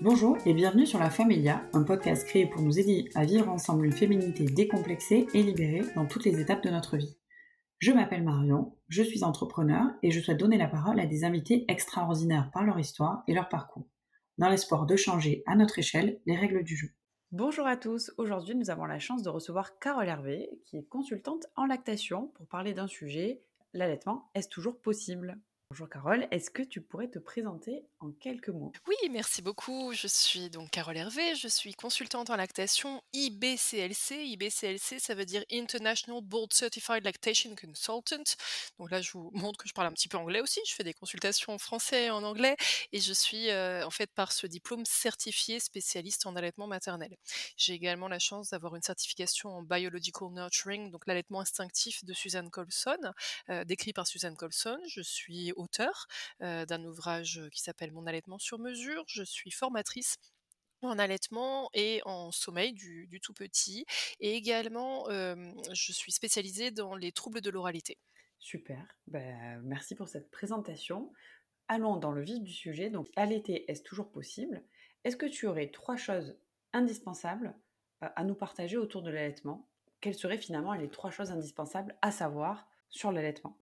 Bonjour et bienvenue sur La Familia, un podcast créé pour nous aider à vivre ensemble une féminité décomplexée et libérée dans toutes les étapes de notre vie. Je m'appelle Marion, je suis entrepreneur et je souhaite donner la parole à des invités extraordinaires par leur histoire et leur parcours, dans l'espoir de changer à notre échelle les règles du jeu. Bonjour à tous, aujourd'hui nous avons la chance de recevoir Carole Hervé, qui est consultante en lactation pour parler d'un sujet, l'allaitement, est-ce toujours possible? Bonjour Carole, est-ce que tu pourrais te présenter en quelques mots? Oui, merci beaucoup. Je suis donc Carole Hervé, je suis consultante en lactation IBCLC. IBCLC, ça veut dire International Board Certified Lactation Consultant. Donc là, je vous montre que je parle un petit peu anglais aussi. Je fais des consultations en français et en anglais et je suis euh, en fait par ce diplôme certifiée spécialiste en allaitement maternel. J'ai également la chance d'avoir une certification en Biological Nurturing, donc l'allaitement instinctif de Suzanne Colson, euh, décrit par Suzanne Colson. Je suis auteur d'un ouvrage qui s'appelle Mon allaitement sur mesure. Je suis formatrice en allaitement et en sommeil du, tout petit. Et également, je suis spécialisée dans les troubles de l'oralité. Super, ben, merci pour cette présentation. Allons dans le vif du sujet. Donc, allaiter, est-ce toujours possible? Est-ce que tu aurais trois choses indispensables à nous partager autour de l'allaitement? Quelles seraient finalement les trois choses indispensables à savoir sur l'allaitement?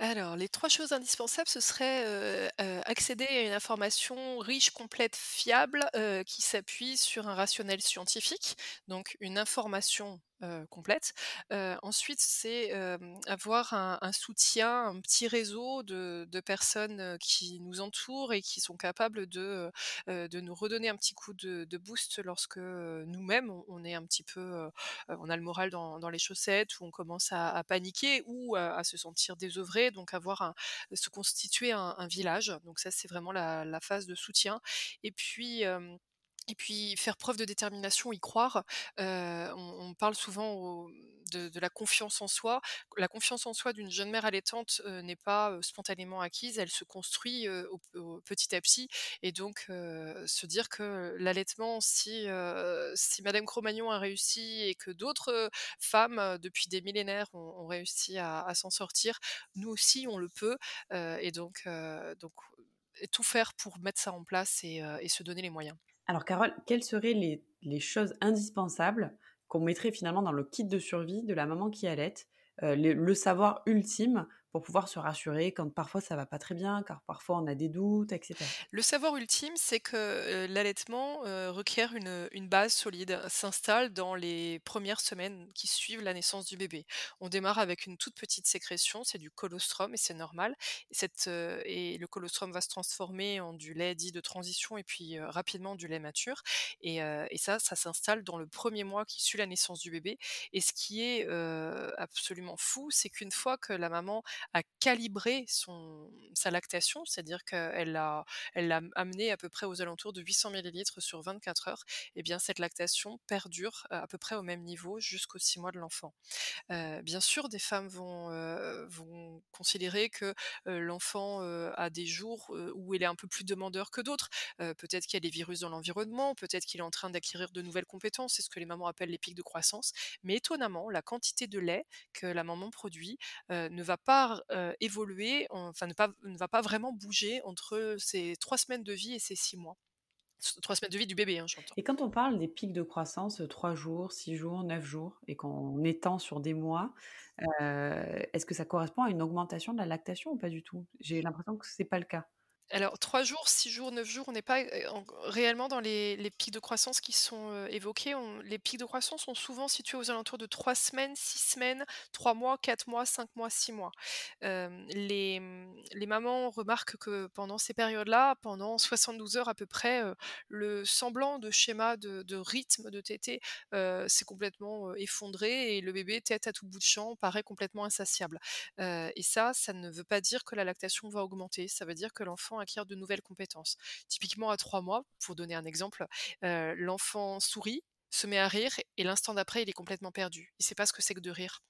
Alors, les trois choses indispensables, ce serait, accéder à une information riche, complète, fiable, qui s'appuie sur un rationnel scientifique, donc une information complète. ensuite, c'est avoir un, soutien, un petit réseau de, personnes qui nous entourent et qui sont capables de, nous redonner un petit coup de, boost lorsque nous-mêmes, on, est un petit peu, on a le moral dans, les chaussettes, ou on commence à, paniquer ou à, se sentir désœuvré. Donc, avoir un, se constituer un, village. Donc, ça, c'est vraiment la, la, phase de soutien. Et puis, et puis faire preuve de détermination, y croire. on, parle souvent de, la confiance en soi. La confiance en soi d'une jeune mère allaitante n'est pas spontanément acquise, elle se construit petit à petit. Et donc se dire que l'allaitement, si, Madame Cro-Magnon a réussi et que d'autres femmes depuis des millénaires ont, réussi à, s'en sortir, nous aussi on le peut. et donc tout faire pour mettre ça en place et se donner les moyens. Alors Carole, quelles seraient les, choses indispensables qu'on mettrait finalement dans le kit de survie de la maman qui allait euh, le, savoir ultime pour pouvoir se rassurer quand parfois ça va pas très bien, car parfois on a des doutes, etc. Le savoir ultime, c'est que l'allaitement requiert une, base solide, s'installe dans les premières semaines qui suivent la naissance du bébé. On démarre avec une toute petite sécrétion, c'est du colostrum et c'est normal. Et, et le colostrum va se transformer en du lait dit de transition et puis rapidement du lait mature. Et ça, ça s'installe dans le premier mois qui suit la naissance du bébé. Et ce qui est absolument fou, c'est qu'une fois que la maman à calibrer son, sa lactation, c'est-à-dire qu'elle l'a elle a amené à peu près aux alentours de 800 millilitres sur 24 heures, et eh bien cette lactation perdure à peu près au même niveau jusqu'aux 6 mois de l'enfant. bien sûr, des femmes vont, vont considérer que l'enfant a des jours où il est un peu plus demandeur que d'autres. peut-être qu'il y a des virus dans l'environnement, peut-être qu'il est en train d'acquérir de nouvelles compétences, c'est ce que les mamans appellent les pics de croissance. Mais étonnamment, la quantité de lait que la maman produit ne va pas évoluer, enfin ne, va pas vraiment bouger entre ces trois semaines de vie et ces six mois. Trois semaines de vie du bébé, hein, j'entends. Et quand on parle des pics de croissance, trois jours, six jours, neuf jours, et qu'on étend sur des mois, est-ce que ça correspond à une augmentation de la lactation ou pas du tout? J'ai l'impression que ce n'est pas le cas. Alors, 3 jours, 6 jours, 9 jours, on n'est pas réellement dans les, pics de croissance qui sont évoqués. les pics de croissance sont souvent situés aux alentours de 3 semaines, 6 semaines, 3 mois, 4 mois, 5 mois, 6 mois. les, mamans remarquent que pendant ces périodes-là, pendant 72 heures à peu près, le semblant de schéma de, rythme de tété s'est complètement effondré et le bébé, tête à tout bout de champ, paraît complètement insatiable. et ça, ça ne veut pas dire que la lactation va augmenter. Ça veut dire que l'enfant acquiert de nouvelles compétences. Typiquement à trois mois, pour donner un exemple, euh, l'enfant sourit, se met à rire et l'instant d'après, il est complètement perdu. Il sait pas ce que c'est que de rire.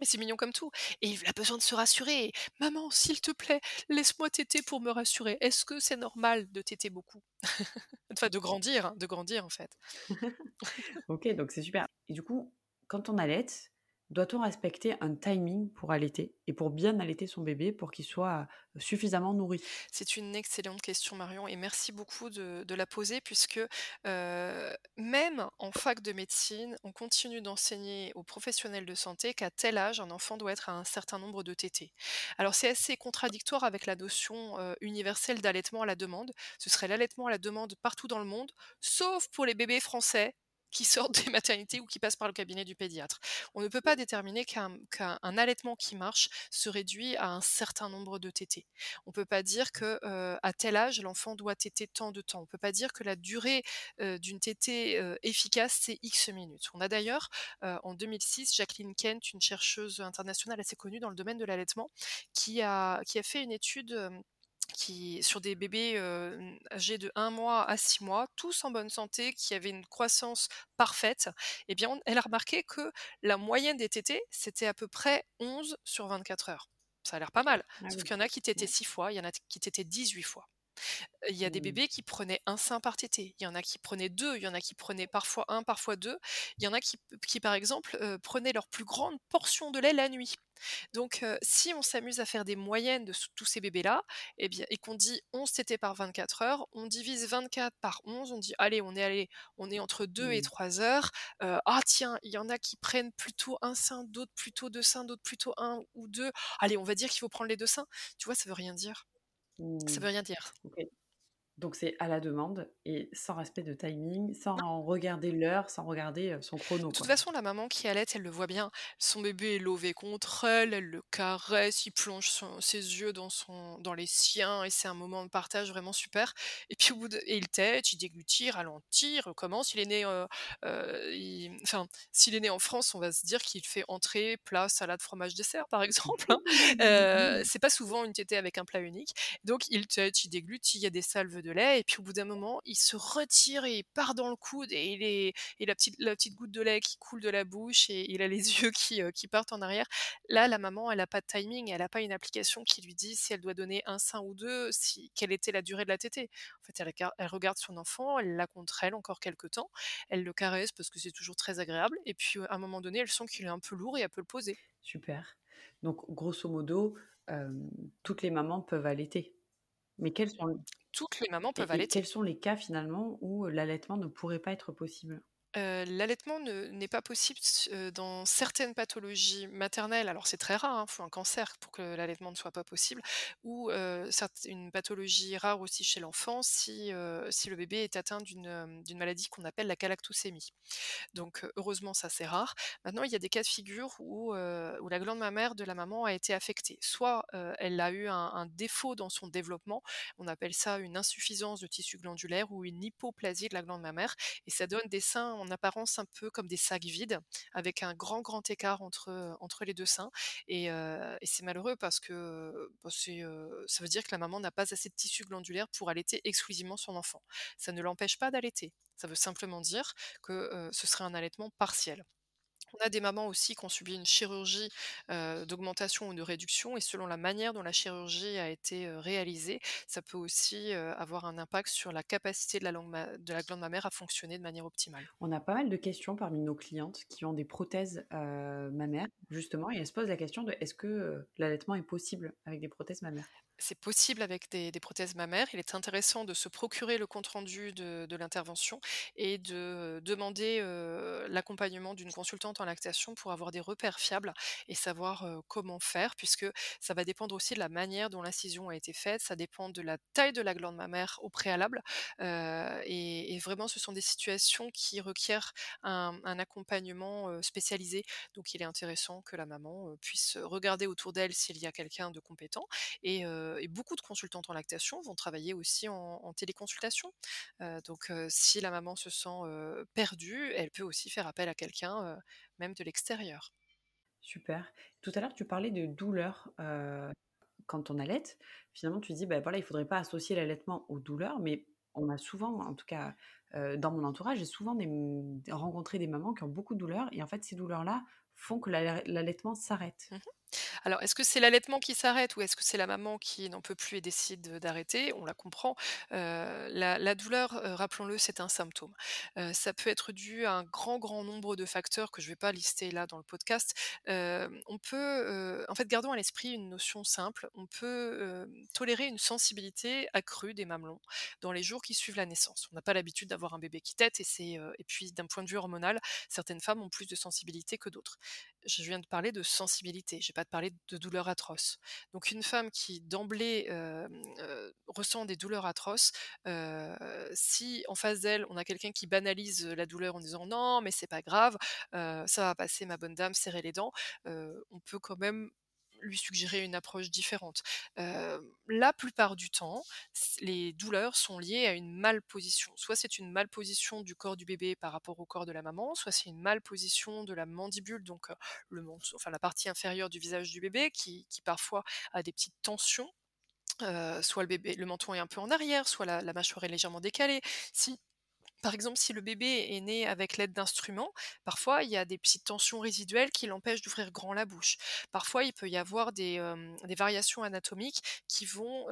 Et c'est mignon comme tout. Et il a besoin de se rassurer. Maman, s'il te plaît, laisse-moi téter pour me rassurer. Est-ce que c'est normal de téter beaucoup? Enfin, de grandir, hein, de grandir en fait. ok, donc c'est super. Et du coup, quand on allait, Doit-on respecter un timing pour allaiter et pour bien allaiter son bébé pour qu'il soit suffisamment nourri? C'est une excellente question Marion et merci beaucoup de, la poser puisque euh, même en fac de médecine, on continue d'enseigner aux professionnels de santé qu'à tel âge, un enfant doit être à un certain nombre de TT. Alors c'est assez contradictoire avec la notion euh, universelle d'allaitement à la demande. Ce serait l'allaitement à la demande partout dans le monde, sauf pour les bébés français qui sortent des maternités ou qui passent par le cabinet du pédiatre. On ne peut pas déterminer qu'un allaitement qui marche se réduit à un certain nombre de tétés. On ne peut pas dire que euh, à tel âge l'enfant doit téter tant de temps. On ne peut pas dire que la durée euh, d'une tétée euh, efficace c'est X minutes. On a d'ailleurs en 2006 Jacqueline Kent, une chercheuse internationale assez connue dans le domaine de l'allaitement, qui a fait une étude qui, sur des bébés âgés de 1 mois à 6 mois, tous en bonne santé, qui avaient une croissance parfaite, eh bien, elle a remarqué que la moyenne des tétés, c'était à peu près 11 sur 24 heures. Ça a l'air pas mal. Ah Sauf qu'il y en a qui tétaient 6 fois, il y en a qui tétaient 18 fois. Il y a des mmh. bébés qui prenaient un sein par tété, il y en a qui prenaient deux, il y en a qui prenaient parfois un, parfois deux, il y en a qui, qui par exemple, prenaient leur plus grande portion de lait la nuit. Donc, si on s'amuse à faire des moyennes de tous ces bébés-là, et, eh bien, et qu'on dit 11 tétés par 24 heures, on divise 24 par 11, on dit, allez, on est, allé, on est entre 2 et 3 mmh. heures. ah, tiens, il y en a qui prennent plutôt un sein, d'autres plutôt deux seins, d'autres plutôt un ou deux. Allez, on va dire qu'il faut prendre les deux seins. Tu vois, ça veut rien dire. Ça veut rien dire. Donc c'est à la demande et sans respect de timing, sans regarder l'heure, sans regarder son chrono. De toute façon, la maman qui allait, elle le voit bien. Son bébé est lové contre elle, elle le caresse, il plonge ses yeux dans, son, dans les siens et c'est un moment de partage vraiment super. Et puis au bout de, et il tête, il déglutit, ralentit, recommence. Il est né, enfin, s'il est né en France, on va se dire qu'il fait entrée, plat, salade, fromage, dessert, par exemple. Hein. Euh, c'est pas souvent une tétée avec un plat unique. Donc il tête, il déglutit, il y a des salves de lait, et puis au bout d'un moment, il se retire et il part dans le coude, et, il est, et la, petite, la petite goutte de lait qui coule de la bouche, et il a les yeux qui, euh, qui partent en arrière. Là, la maman, elle n'a pas de timing, elle n'a pas une application qui lui dit si elle doit donner un sein ou deux, si, quelle était la durée de la tétée. En fait, elle, regarde son enfant, elle l'a contre elle encore quelques temps, elle le caresse parce que c'est toujours très agréable, et puis à un moment donné, elle sent qu'il est un peu lourd et elle peut le poser. Super. Donc, grosso modo, toutes les mamans peuvent allaiter. Mais quels sont toutes les mamans peuvent allaiter. quels sont les cas finalement où l'allaitement ne pourrait pas être possible? L'allaitement n'est pas possible dans certaines pathologies maternelles. Alors c'est très rare, il hein, faut un cancer pour que l'allaitement ne soit pas possible, ou une pathologie rare aussi chez l'enfant si, si le bébé est atteint d'une maladie qu'on appelle la galactosémie. Donc heureusement ça c'est rare. Maintenant il y a des cas de figure où, où la glande mammaire de la maman a été affectée. Soit elle a eu un, un, défaut dans son développement, on appelle ça une insuffisance de tissu glandulaire ou une hypoplasie de la glande mammaire, et ça donne des seins en apparence un peu comme des sacs vides, avec un grand grand écart entre, entre les deux seins. Et, c'est malheureux parce que bah, ça veut dire que la maman n'a pas assez de tissu glandulaire pour allaiter exclusivement son enfant. Ça ne l'empêche pas d'allaiter. Ça veut simplement dire que ce serait un allaitement partiel. On a des mamans aussi qui ont subi une chirurgie d'augmentation ou de réduction, et selon la manière dont la chirurgie a été réalisée, ça peut aussi avoir un impact sur la capacité de la, de la glande mammaire à fonctionner de manière optimale. On a pas mal de questions parmi nos clientes qui ont des prothèses mammaires, justement, et elles se posent la question de est-ce que l'allaitement est possible avec des prothèses mammaires? C'est possible avec des, prothèses mammaires. Il est intéressant de se procurer le compte-rendu de, l'intervention et de demander l'accompagnement d'une consultante en lactation pour avoir des repères fiables et savoir comment faire, puisque ça va dépendre aussi de la manière dont l'incision a été faite, ça dépend de la taille de la glande mammaire au préalable. Et, vraiment, ce sont des situations qui requièrent un, un accompagnement spécialisé. Donc, il est intéressant que la maman puisse regarder autour d'elle s'il y a quelqu'un de compétent et et beaucoup de consultantes en lactation vont travailler aussi en, téléconsultation. donc si la maman se sent perdue, elle peut aussi faire appel à quelqu'un, même de l'extérieur. Super. Tout à l'heure, tu parlais de douleur quand on allait. Finalement, tu dis, bah, voilà, il ne faudrait pas associer l'allaitement aux douleurs, mais on a souvent, en tout cas dans mon entourage, j'ai souvent rencontré des mamans qui ont beaucoup de douleurs, et en fait, ces douleurs-là font que l'allaitement s'arrête. Mmh Alors, est-ce que c'est l'allaitement qui s'arrête ou est-ce que c'est la maman qui n'en peut plus et décide d'arrêter? On la comprend. Heu, la douleur, heu, rappelons-le, c'est un symptôme. Heu, ça peut être dû à un grand, grand nombre de facteurs que je vais pas lister là dans le podcast. On peut, en fait, gardons à l'esprit une notion simple. On peut, tolérer une sensibilité accrue des mamelons dans les jours qui suivent la naissance. On n'a pas l'habitude d'avoir un bébé qui tète et c'est, et puis d'un point de vue hormonal, certaines femmes ont plus de sensibilité que d'autres. Je viens de parler de sensibilité, pas parler de douleurs atroces. Donc une femme qui d'emblée, ressent des douleurs atroces, si en face d'elle, on a quelqu'un qui banalise, la douleur en disant: «Non, mais c'est pas grave, ça va passer ma bonne dame, serrez les dents», on peut quand même lui suggérer une approche différente. La plupart du temps, les douleurs sont liées à une malposition. Soit c'est une malposition du corps du bébé par rapport au corps de la maman, soit c'est une malposition de la mandibule, donc le enfin la partie inférieure du visage du bébé qui parfois a des petites tensions. Soit le bébé le menton est un peu en arrière, soit la mâchoire est légèrement décalée. Par exemple, si le bébé est né avec l'aide d'instruments, parfois il y a des petites tensions résiduelles qui l'empêchent d'ouvrir grand la bouche. Parfois, il peut y avoir des, variations anatomiques qui vont,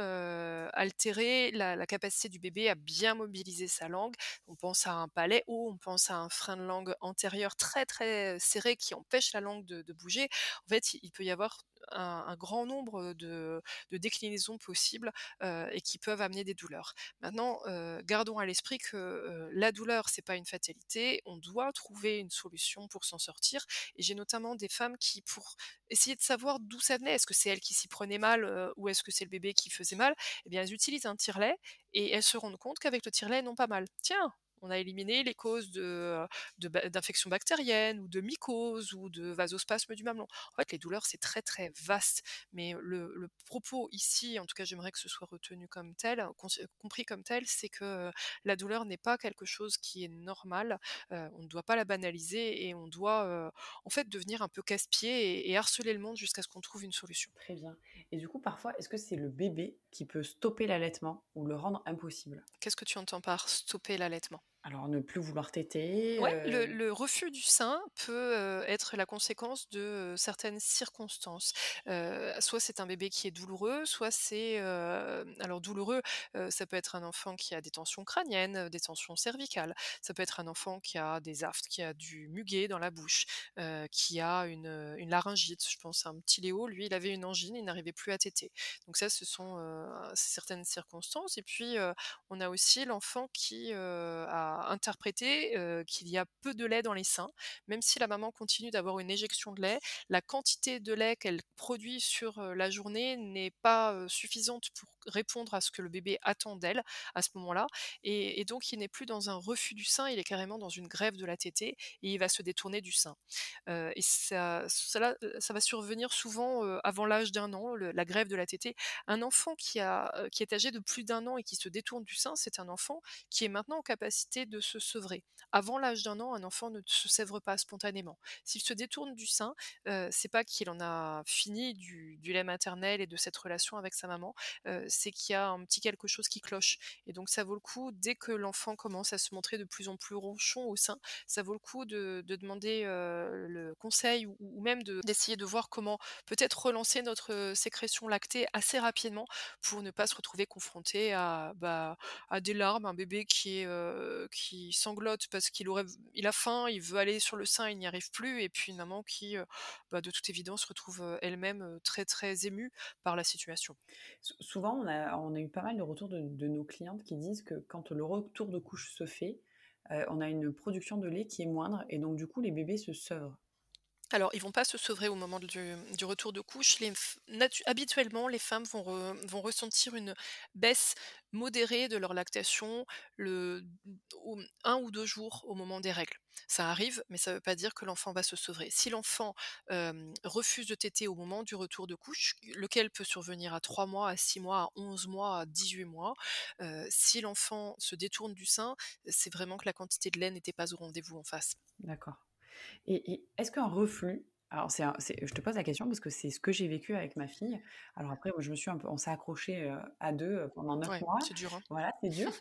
altérer la capacité du bébé à bien mobiliser sa langue. On pense à un palais haut, on pense à un frein de langue antérieur très, très serré qui empêche la langue de de bouger. En fait, il peut y avoir un grand nombre, de déclinaisons possibles, heu et qui peuvent amener des douleurs. Maintenant, heu, gardons à l'esprit que, heu, la douleur, c'est pas une fatalité. On doit trouver une solution pour s'en sortir et j'ai notamment des femmes qui, pour essayer de savoir d'où ça venait, est-ce que c'est elles qui s'y prenaient mal, ou est-ce que c'est le bébé qui faisait mal? Eh bien, elles utilisent un tire-lait et elles se rendent compte qu'avec le tire-lait, elles n'ont pas mal. Tiens! On a éliminé les causes de, ba d'infections bactériennes ou de mycoses ou de vasospasme du mamelon. En fait, les douleurs, c'est très, très vaste, mais le le propos ici, en tout cas, j'aimerais que ce soit retenu comme tel, compris comme tel, c'est que, la douleur n'est pas quelque chose qui est normal, heu, on ne doit pas la banaliser et on doit, en fait, devenir un peu casse-pied et et harceler le monde jusqu'à ce qu'on trouve une solution. Très bien. Et du coup, parfois, est-ce que c'est le bébé qui peut stopper l'allaitement ou le rendre impossible? Qu'est-ce que tu entends par stopper l'allaitement? Alors ne plus vouloir téter, Ouais, le refus du sein peut, heu, être la conséquence de, heu, certaines circonstances. Soit c'est un bébé qui est douloureux, soit c'est, alors douloureux, ça peut être un enfant qui a des tensions crâniennes, des tensions cervicales. Ça peut être un enfant qui a des aphtes, qui a du muguet dans la bouche, qui a une, laryngite. Je pense à un petit Léo, lui, il avait une angine, il n'arrivait plus à téter. Donc ça, ce sont, certaines circonstances et puis, on a aussi l'enfant qui, heu, heu, qu'il y a peu de lait dans les seins. Même si la maman continue d'avoir une éjection de lait, la quantité de lait qu'elle produit sur, la journée n'est pas, suffisante pour répondre à ce que le bébé attend d'elle, à ce moment-là et donc il n'est plus dans un refus du sein, il est carrément dans une grève de la tétée et il va se détourner du sein. Et ça ça va survenir souvent, avant l'âge d'un an, la grève de la tétée. Un enfant qui est âgé de plus d'un an et qui se détourne du sein, c'est un enfant qui est maintenant en capacité de se sevrer. Avant l'âge d'un an, un enfant ne se sèvre pas spontanément. S'il se détourne du sein, heu, c'est pas qu'il en a fini du lait maternel et de cette relation avec sa maman, c'est qu'il y a un petit quelque chose qui cloche et donc ça vaut le coup, dès que l'enfant commence à se montrer de plus en plus ronchon au sein, ça vaut le coup de de demander, le conseil ou même de d'essayer de voir comment peut-être relancer notre, sécrétion lactée assez rapidement pour ne pas se retrouver confronté à, bah, des larmes, un bébé qui est, qui sanglote parce qu'il aurait il a faim, il veut aller sur le sein, il n'y arrive plus et puis une maman qui, bah, de toute évidence se retrouve, elle-même, très, très émue par la situation. Sou souvent, on a on a eu pas mal de retours de nos clientes qui disent que quand le retour de couche se fait, on a une production de lait qui est moindre et donc du coup, les bébés se sevrent. Alors, ils vont pas se sevrer au moment du retour de couche. Habituellement, les femmes vont re vont ressentir une baisse modérée de leur lactation 1 ou 2 jours au moment des règles. Ça arrive, mais ça veut pas dire que l'enfant va se sevrer. Si l'enfant, refuse de téter au moment du retour de couche, lequel peut survenir à 3 mois, à 6 mois, à 11 mois, à 18 mois, si l'enfant se détourne du sein, c'est vraiment que la quantité de lait n'était pas au rendez-vous en face. D'accord. Et et est-ce qu'un reflux alors c'est je te pose la question parce que c'est ce que j'ai vécu avec ma fille. Alors après, moi, je me suis un peu on s'est accrochés, heu, à 2, heu, pendant 9 Ouais, mois. c'est dur, hein. Voilà, c'est dur.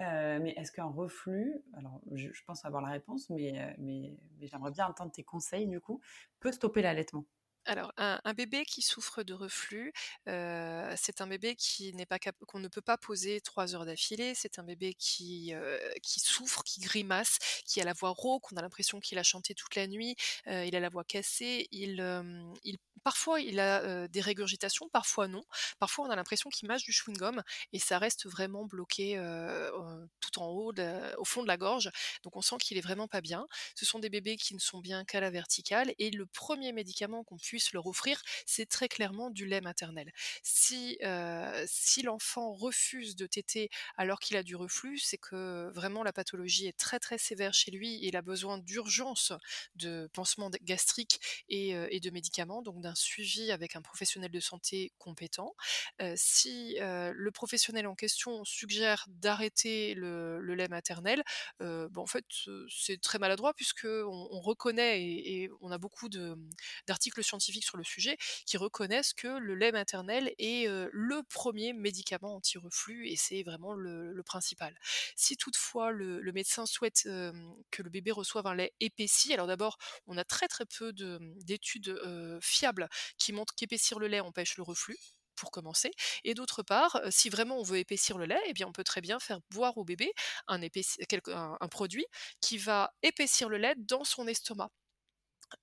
Heu, mais est-ce qu'un reflux, alors je je pense avoir la réponse, mais mais mais j'aimerais bien entendre tes conseils du coup, peut stopper l'allaitement? Alors, un, bébé qui souffre de reflux, heu, c'est un bébé qui n'est pas qu'on ne peut pas poser 3 heures d'affilée. C'est un bébé qui, heu, qui souffre, qui grimace, qui a la voix rauque, on a l'impression qu'il a chanté toute la nuit, heu, il a la voix cassée, il, il parfois il a, des régurgitations, parfois non. Parfois on a l'impression qu'il mâche du chewing-gum et ça reste vraiment bloqué, tout en haut au fond de la gorge. Donc on sent qu'il est vraiment pas bien. Ce sont des bébés qui ne sont bien qu'à la verticale et le premier médicament qu'on puisse leur offrir, c'est très clairement du lait maternel. Si, l'enfant refuse de téter alors qu'il a du reflux, c'est que vraiment la pathologie est très, très sévère chez lui et il a besoin d'urgence de pansements gastriques et de médicaments, donc d'un suivi avec un professionnel de santé compétent. Si, le professionnel en question suggère d'arrêter le lait maternel, bah, en fait, c'est très maladroit puisqu'on on reconnaît et on a beaucoup mmh, d'articles scientifiques sur le sujet qui reconnaissent que le lait maternel est, le 1er médicament anti-reflux et c'est vraiment le principal. Si toutefois le médecin souhaite, que le bébé reçoive un lait épaissi, alors d'abord, on a très, très peu de, d'études, fiables qui montrent qu'épaissir le lait empêche le reflux, pour commencer et d'autre part, si vraiment on veut épaissir le lait et bien on peut très bien faire boire au bébé un produit qui va épaissir le lait dans son estomac.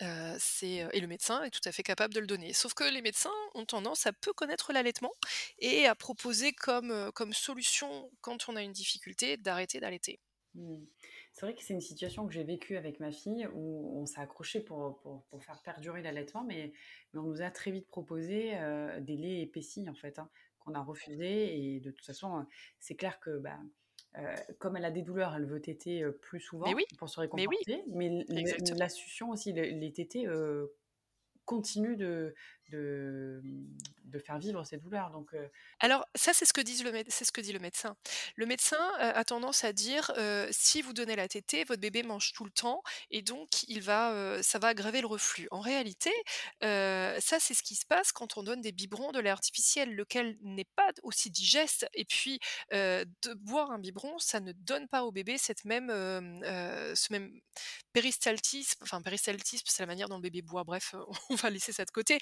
Heu, c'est, heu et le médecin est tout à fait capable de le donner. Sauf que les médecins ont tendance à peu connaître l'allaitement et à proposer comme, heu, comme solution quand on a une difficulté, d'arrêter d'allaiter. Mmh. C'est vrai que c'est une situation que j'ai vécue avec ma fille où on s'est accroché pour, pour, pour faire perdurer l'allaitement, mais, mais on nous a très vite proposé euh, des laits épaissis en fait, hein, qu'on a refusé. Et de toute façon, euh, c'est clair que bah, euh, comme elle a des douleurs, elle veut téter euh, plus Mais souvent oui, pour se mais oui, réconforter, mais la succion aussi, le- les tétés euh, continuent de, de, de faire vivre ces douleurs. Donc, euh, Alors ça, c'est ce que ce que dit le médecin. Le médecin, heu, a tendance à dire, heu: «Si vous donnez la tétée, votre bébé mange tout le temps et donc il va, ça va aggraver le reflux». En réalité, ça, c'est ce qui se passe quand on donne des biberons de lait artificiel, lequel n'est pas aussi digeste et puis, de boire un biberon, ça ne donne pas au bébé cette même, ce même péristaltisme, enfin péristaltisme, c'est la manière dont le bébé boit, bref, on va laisser ça de côté,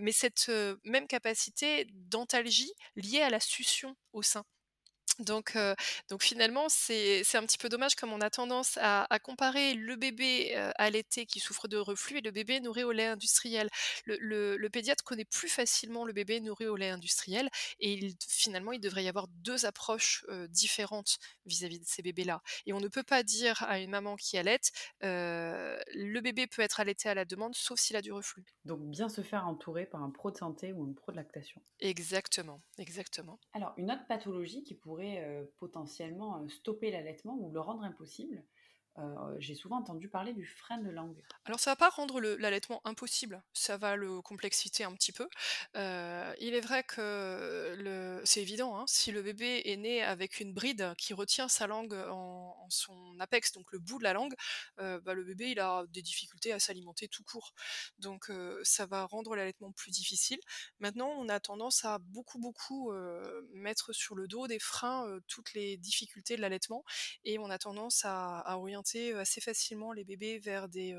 mais cette, même capacité d'antalgie liée à la succion au sein. Donc, donc finalement, c'est c'est un petit peu dommage comme on a tendance à à comparer le bébé, allaité qui souffre de reflux et le bébé nourri au lait industriel. Le le le pédiatre connaît plus facilement le bébé nourri au lait industriel et il finalement, il devrait y avoir 2 approches, différentes vis-à-vis de ces bébés-là et on ne peut pas dire à une maman qui allaite, «Le bébé peut être allaité à la demande sauf s'il a du reflux». donc bien se faire entourer par un pro de santé ou un pro de lactation. Exactement, exactement. Alors, une autre pathologie qui pourrait euh, potentiellement euh, stopper l'allaitement ou le rendre impossible, euh, j'ai souvent entendu parler du frein de langue. Alors ça va pas rendre l'allaitement impossible, ça va le complexiter un petit peu. Heu, il est vrai que c'est évident, hein, si le bébé est né avec une bride qui retient sa langue en son apex, donc le bout de la langue, heu, bah, le bébé il a des difficultés à s'alimenter tout court. Donc ça va rendre l'allaitement plus difficile. Maintenant, on a tendance à beaucoup, beaucoup, mettre sur le dos des freins, toutes les difficultés de l'allaitement et on a tendance à orienter, assez facilement les bébés vers des,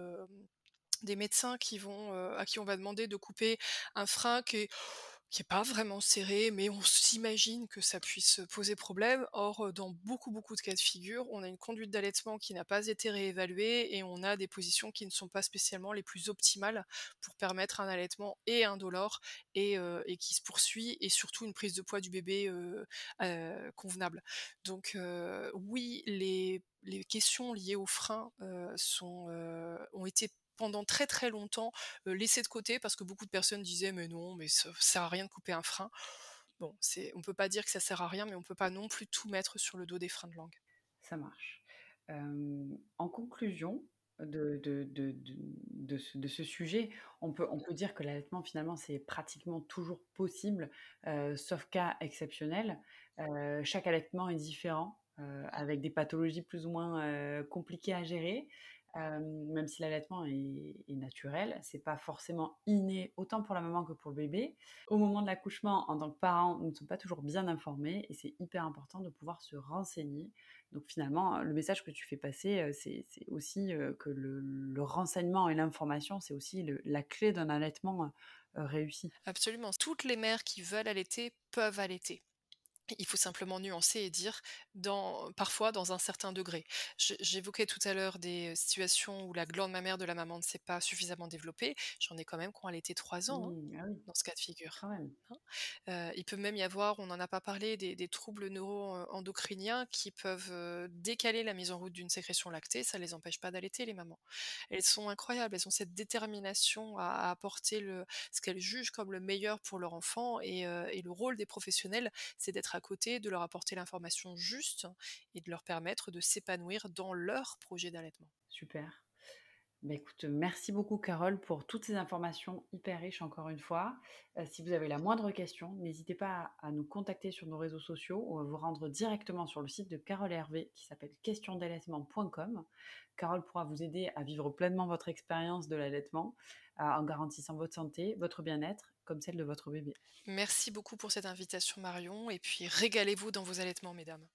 médecins qui vont, à qui on va demander de couper un frein qui est qui est pas vraiment serré, mais on s'imagine que ça puisse poser problème. Or, dans beaucoup, beaucoup de cas de figure, on a une conduite d'allaitement qui n'a pas été réévaluée et on a des positions qui ne sont pas spécialement les plus optimales pour permettre un allaitement et indolore et et qui se poursuit et surtout une prise de poids du bébé, convenable. Donc oui, les les questions liées aux freins, sont, ont été pendant très, très longtemps, heu, laissées de côté parce que beaucoup de personnes disaient: «Mais non, mais ça sert à rien de couper un frein». Bon, c'est on peut pas dire que ça sert à rien, mais on peut pas non plus tout mettre sur le dos des freins de langue. Ça marche. En conclusion de, de, de, ce, de ce sujet, on peut, on peut dire que l'allaitement, finalement, c'est pratiquement toujours possible, sauf cas exceptionnel. Chaque allaitement est différent, avec des pathologies plus ou moins compliquées à gérer. Même si l'allaitement est, est, naturel, c'est pas forcément inné autant pour la maman que pour le bébé. Au moment de l'accouchement, en tant que parent, nous ne sommes pas toujours bien informés et c'est hyper important de pouvoir se renseigner. Donc finalement, le message que tu fais passer, c'est aussi que le, renseignement et l'information, c'est aussi la clé d'un allaitement réussi. Absolument. Toutes les mères qui veulent allaiter peuvent allaiter. Il faut simplement nuancer et dire dans parfois dans un certain degré. j'évoquais tout à l'heure des situations où la glande mammaire de la maman ne s'est pas suffisamment développée. J'en ai quand même qui ont allaité 3 ans, hein, ah dans ce cas de figure. Hein. il peut même y avoir, on n'en a pas parlé, des troubles neuro-endocriniens qui peuvent, décaler la mise en route d'une sécrétion lactée. Ça les empêche pas d'allaiter les mamans. Elles sont incroyables, elles ont cette détermination à apporter le ce qu'elles jugent comme le meilleur pour leur enfant et et le rôle des professionnels, c'est d'être côté, de leur apporter l'information juste et de leur permettre de s'épanouir dans leur projet d'allaitement. Super. Bah, écoute, merci beaucoup Carole pour toutes ces informations hyper riches encore une fois. Euh, si vous avez la moindre question, n'hésitez pas à, nous contacter sur nos réseaux sociaux ou à vous rendre directement sur le site de Carole Hervé qui s'appelle questiondallaitement.com. Carole pourra vous aider à vivre pleinement votre expérience de l'allaitement en garantissant votre santé, votre bien-être comme celle de votre bébé. Merci beaucoup pour cette invitation Marion et puis régalez-vous dans vos allaitements mesdames.